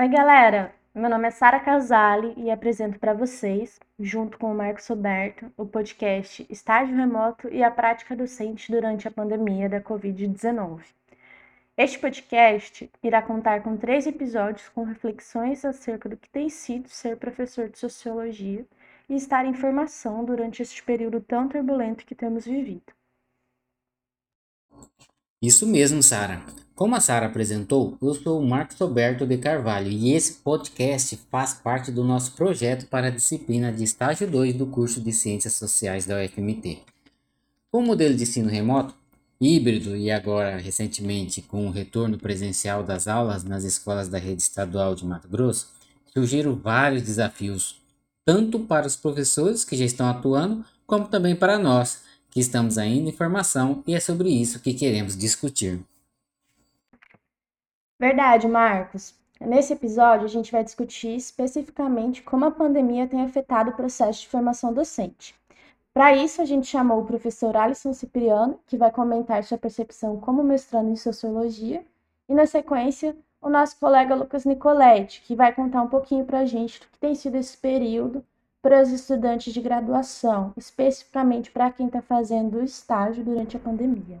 Oi, galera! Meu nome é Sara Casale e apresento para vocês, junto com o Marcos Roberto, o podcast Estágio Remoto e a Prática Docente durante a pandemia da Covid-19. Este podcast irá contar com três episódios com reflexões acerca do que tem sido ser professor de sociologia e estar em formação durante este período tão turbulento que temos vivido. Isso mesmo, Sara. Como a Sara apresentou, eu sou o Marcos Roberto de Carvalho e esse podcast faz parte do nosso projeto para a disciplina de estágio 2 do curso de Ciências Sociais da UFMT. Com o modelo de ensino remoto, híbrido e agora recentemente com o retorno presencial das aulas nas escolas da rede estadual de Mato Grosso, surgiram vários desafios, tanto para os professores que já estão atuando, como também para nós, que estamos ainda em formação e é sobre isso que queremos discutir. Verdade, Marcos. Nesse episódio, a gente vai discutir especificamente como a pandemia tem afetado o processo de formação docente. Para isso, a gente chamou o professor Alisson Cipriano, que vai comentar sua percepção como mestrando em sociologia, e na sequência, o nosso colega Lucas Nicoletti, que vai contar um pouquinho para a gente do que tem sido esse período para os estudantes de graduação, especificamente para quem está fazendo o estágio durante a pandemia.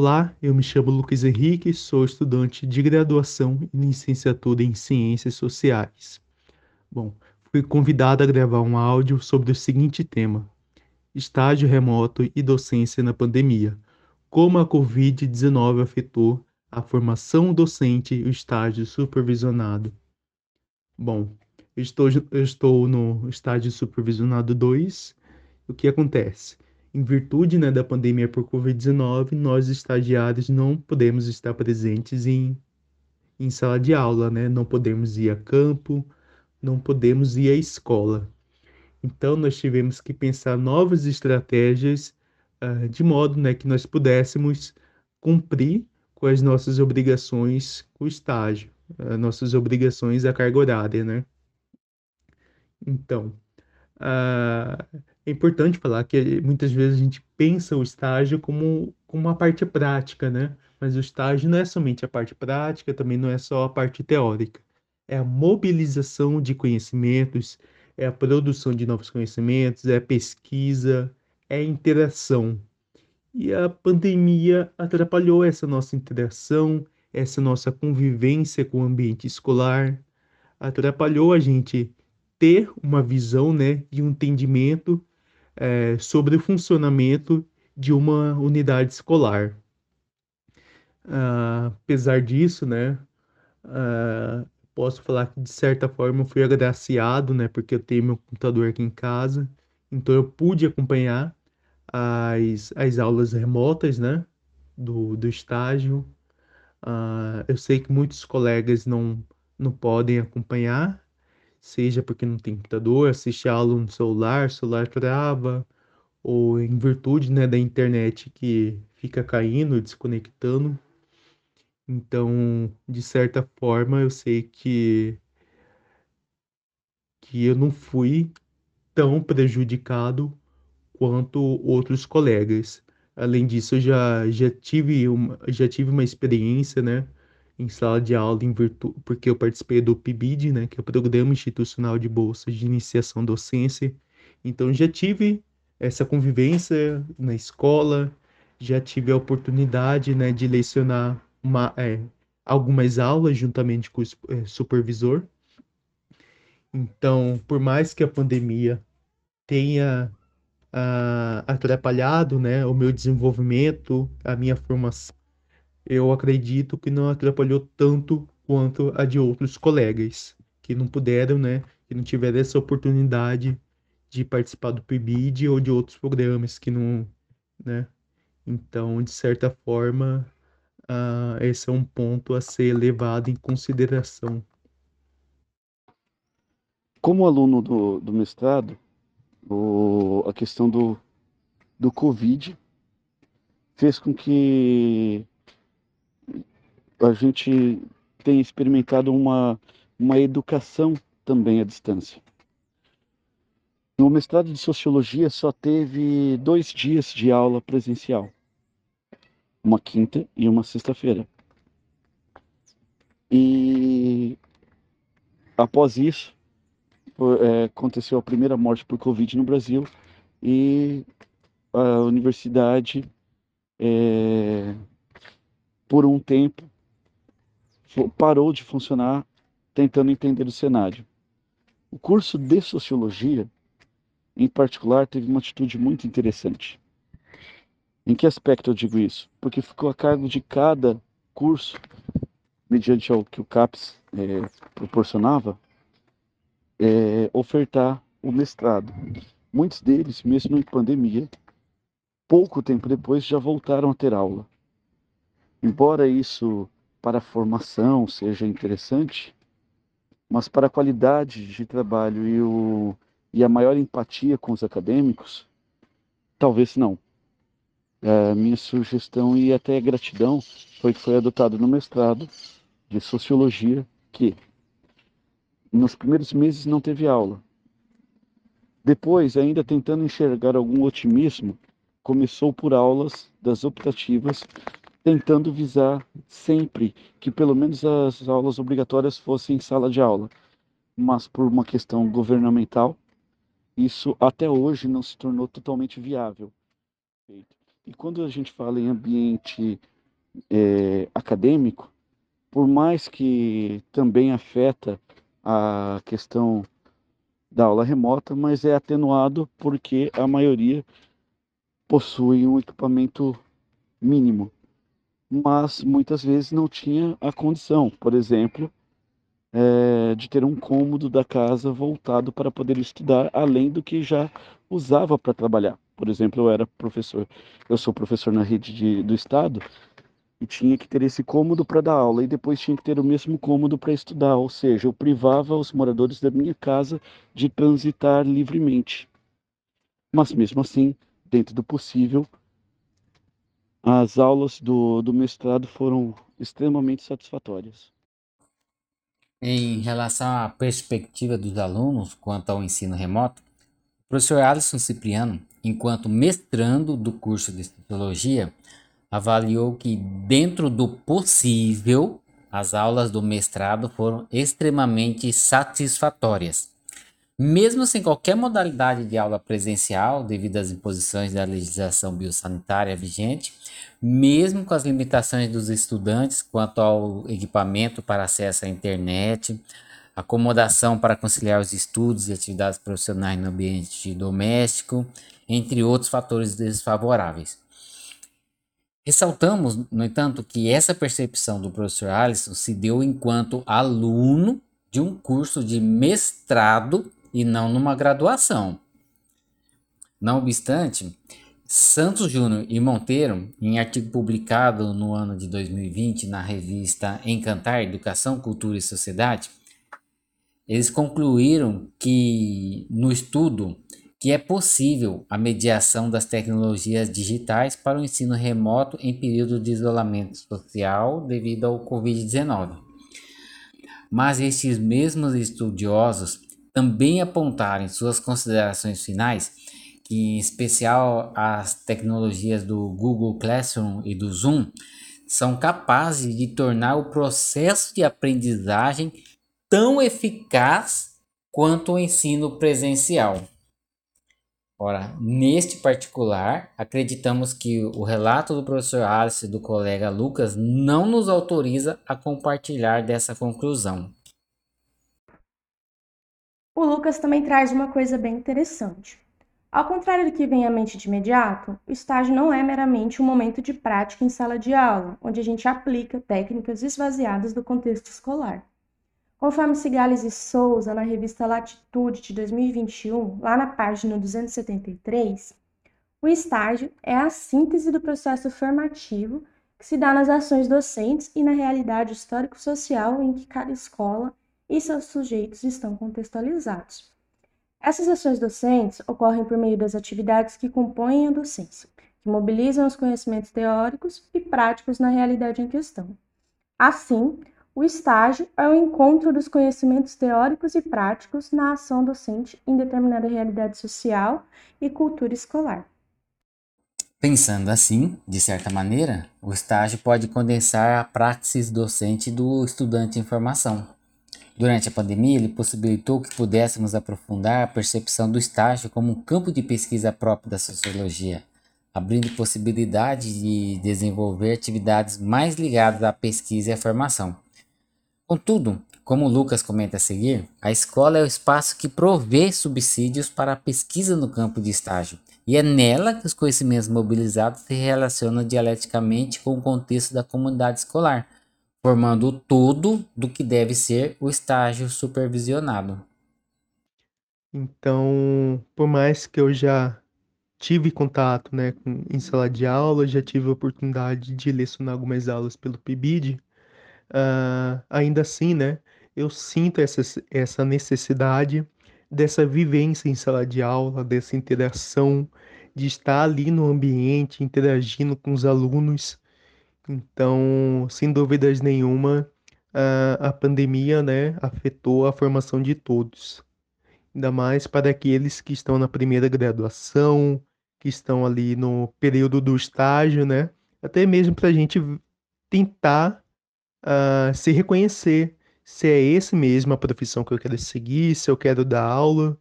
Olá, eu me chamo Lucas Henrique, sou estudante de graduação e licenciatura em Ciências Sociais. Bom, fui convidado a gravar um áudio sobre o seguinte tema: estágio remoto e docência na pandemia. Como a Covid-19 afetou a formação docente e o estágio supervisionado. Bom, eu estou, eu estou no estágio supervisionado 2. O que acontece? Em virtude né, da pandemia por Covid-19, nós estagiários não podemos estar presentes em, em sala de aula, né? Não podemos ir a campo, não podemos ir à escola. Então, nós tivemos que pensar novas estratégias uh, de modo né, que nós pudéssemos cumprir com as nossas obrigações com o estágio, uh, nossas obrigações à carga horária, né? Então, uh, é importante falar que muitas vezes a gente pensa o estágio como, como uma parte prática, né? Mas o estágio não é somente a parte prática, também não é só a parte teórica. É a mobilização de conhecimentos, é a produção de novos conhecimentos, é a pesquisa, é a interação. E a pandemia atrapalhou essa nossa interação, essa nossa convivência com o ambiente escolar, atrapalhou a gente ter uma visão, né, e um entendimento é, sobre o funcionamento de uma unidade escolar. Uh, apesar disso, né, uh, posso falar que de certa forma eu fui agraciado, né, porque eu tenho meu computador aqui em casa, então eu pude acompanhar as, as aulas remotas, né, do, do estágio. Uh, eu sei que muitos colegas não, não podem acompanhar, seja porque não tem computador, assiste a aula no celular, celular trava, ou em virtude né, da internet que fica caindo, desconectando. Então, de certa forma, eu sei que, que eu não fui tão prejudicado quanto outros colegas. Além disso, eu já, já, tive, uma, já tive uma experiência, né? Em sala de aula em virtude, porque eu participei do PIBID, né, que é o Programa Institucional de Bolsas de Iniciação Docência. Então já tive essa convivência na escola, já tive a oportunidade, né, de lecionar uma, é, algumas aulas juntamente com o é, supervisor. Então, por mais que a pandemia tenha ah, atrapalhado, né, o meu desenvolvimento, a minha formação eu acredito que não atrapalhou tanto quanto a de outros colegas que não puderam, né, que não tiveram essa oportunidade de participar do PIBID ou de outros programas que não, né? Então, de certa forma, uh, esse é um ponto a ser levado em consideração. Como aluno do, do mestrado, o, a questão do, do Covid fez com que a gente tenha experimentado uma, uma educação também à distância. No mestrado de Sociologia só teve dois dias de aula presencial, uma quinta e uma sexta-feira. E após isso, é, aconteceu a primeira morte por Covid no Brasil e a universidade, é, por um tempo, parou de funcionar tentando entender o cenário. O curso de Sociologia, em particular, teve uma atitude muito interessante. Em que aspecto eu digo isso? Porque ficou a cargo de cada curso, mediante o que o CAPES é, proporcionava, é, ofertar o mestrado. Muitos deles, mesmo em pandemia, pouco tempo depois já voltaram a ter aula. Embora isso para a formação seja interessante, mas para a qualidade de trabalho e, o, e a maior empatia com os acadêmicos, talvez não. É, minha sugestão e até gratidão foi que foi adotado no mestrado de Sociologia que nos primeiros meses não teve aula. Depois, ainda tentando enxergar algum otimismo, começou por aulas das optativas, tentando visar sempre que pelo menos as aulas obrigatórias fossem em sala de aula. Mas por uma questão governamental, isso até hoje não se tornou totalmente viável. E quando a gente fala em ambiente é, acadêmico, por mais que também afeta a questão da aula remota, mas é atenuado porque a maioria possui um equipamento mínimo, mas muitas vezes não tinha a condição, por exemplo, é, de ter um cômodo da casa voltado para poder estudar, além do que já usava para trabalhar. Por exemplo, eu era professor, eu sou professor na rede de, do estado e tinha que ter esse cômodo para dar aula e depois tinha que ter o mesmo cômodo para estudar, ou seja, eu privava os moradores da minha casa de transitar livremente. Mas mesmo assim, dentro do possível, as aulas do, do mestrado foram extremamente satisfatórias. Em relação à perspectiva dos alunos quanto ao ensino remoto, o professor Alisson Cipriano, enquanto mestrando do curso de Sociologia, avaliou que, dentro do possível, as aulas do mestrado foram extremamente satisfatórias. Mesmo sem qualquer modalidade de aula presencial, devido às imposições da legislação biosanitária vigente, mesmo com as limitações dos estudantes quanto ao equipamento para acesso à internet, acomodação para conciliar os estudos e atividades profissionais no ambiente doméstico, entre outros fatores desfavoráveis. Ressaltamos, no entanto, que essa percepção do professor Alisson se deu enquanto aluno de um curso de mestrado e não numa graduação. Não obstante, Santos Júnior e Monteiro, em artigo publicado no ano de 2020 na revista Encantar Educação, Cultura e Sociedade, eles concluíram que no estudo que é possível a mediação das tecnologias digitais para o ensino remoto em período de isolamento social devido ao Covid-19. Mas estes mesmos estudiosos também apontaram em suas considerações finais que, em especial, as tecnologias do Google Classroom e do Zoom são capazes de tornar o processo de aprendizagem tão eficaz quanto o ensino presencial. Ora, neste particular, acreditamos que o relato do professor Alice e do colega Lucas não nos autoriza a compartilhar dessa conclusão. O Lucas também traz uma coisa bem interessante. Ao contrário do que vem à mente de imediato, o estágio não é meramente um momento de prática em sala de aula, onde a gente aplica técnicas esvaziadas do contexto escolar. Conforme Cigales e Souza, na revista Latitude de 2021, lá na página 273, o estágio é a síntese do processo formativo que se dá nas ações docentes e na realidade histórico-social em que cada escola e seus sujeitos estão contextualizados. Essas ações docentes ocorrem por meio das atividades que compõem a docência, que mobilizam os conhecimentos teóricos e práticos na realidade em questão. Assim, o estágio é o encontro dos conhecimentos teóricos e práticos na ação docente em determinada realidade social e cultura escolar. Pensando assim, de certa maneira, o estágio pode condensar a praxis docente do estudante em formação. Durante a pandemia, ele possibilitou que pudéssemos aprofundar a percepção do estágio como um campo de pesquisa próprio da sociologia, abrindo possibilidade de desenvolver atividades mais ligadas à pesquisa e à formação. Contudo, como Lucas comenta a seguir, a escola é o espaço que provê subsídios para a pesquisa no campo de estágio e é nela que os conhecimentos mobilizados se relacionam dialeticamente com o contexto da comunidade escolar, formando o todo do que deve ser o estágio supervisionado. Então, por mais que eu já tive contato né, com, em sala de aula, já tive a oportunidade de lecionar algumas aulas pelo PIBID, uh, ah, ainda assim, né, eu sinto essa, essa necessidade dessa vivência em sala de aula, dessa interação, de estar ali no ambiente, interagindo com os alunos. Então, sem dúvidas nenhuma, a, pandemia, né, afetou a formação de todos. Ainda mais para aqueles que estão na primeira graduação, que estão ali no período do estágio, né? Até mesmo para a gente tentar uh, se reconhecer se é esse mesmo a profissão que eu quero seguir, se eu quero dar aula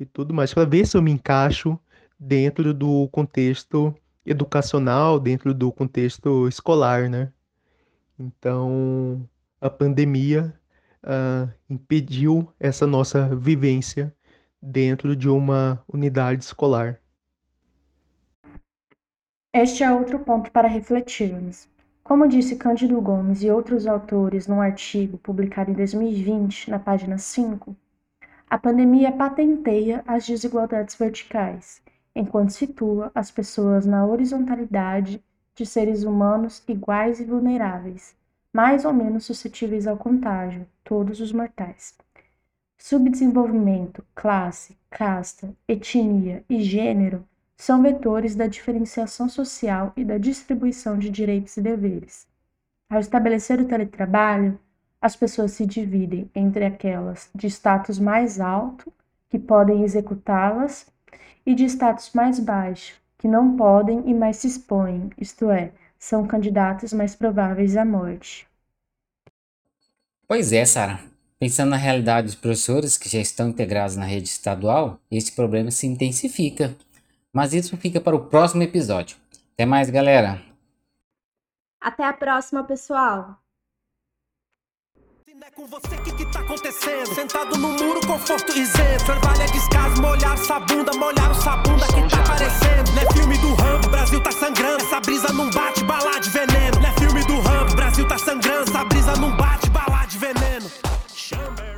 e tudo mais, para ver se eu me encaixo dentro do contexto educacional, dentro do contexto escolar, né? Então, a pandemia uh, impediu essa nossa vivência dentro de uma unidade escolar. Este é outro ponto para refletirmos. Como disse Cândido Gomes e outros autores num artigo publicado em 2020, na página 5, a pandemia patenteia as desigualdades verticais, enquanto situa as pessoas na horizontalidade de seres humanos iguais e vulneráveis, mais ou menos suscetíveis ao contágio, todos os mortais. Subdesenvolvimento, classe, casta, etnia e gênero são vetores da diferenciação social e da distribuição de direitos e deveres. Ao estabelecer o teletrabalho, as pessoas se dividem entre aquelas de status mais alto, que podem executá-las, e de status mais baixo, que não podem e mais se expõem, isto é, são candidatos mais prováveis à morte. Pois é, Sara. Pensando na realidade dos professores que já estão integrados na rede estadual, esse problema se intensifica mas isso fica para o próximo episódio. Até mais, galera! Até a próxima, pessoal! É com você que que tá acontecendo? Sentado no muro, conforto isento. Trabalha descaso, molhar sabunda, molhar o sabunda que tá aparecendo. Não é filme do Rambo, Brasil tá sangrando. Essa brisa não bate bala de veneno. Não é filme do Rambo, Brasil tá sangrando. Essa brisa não bate bala de veneno. Chama.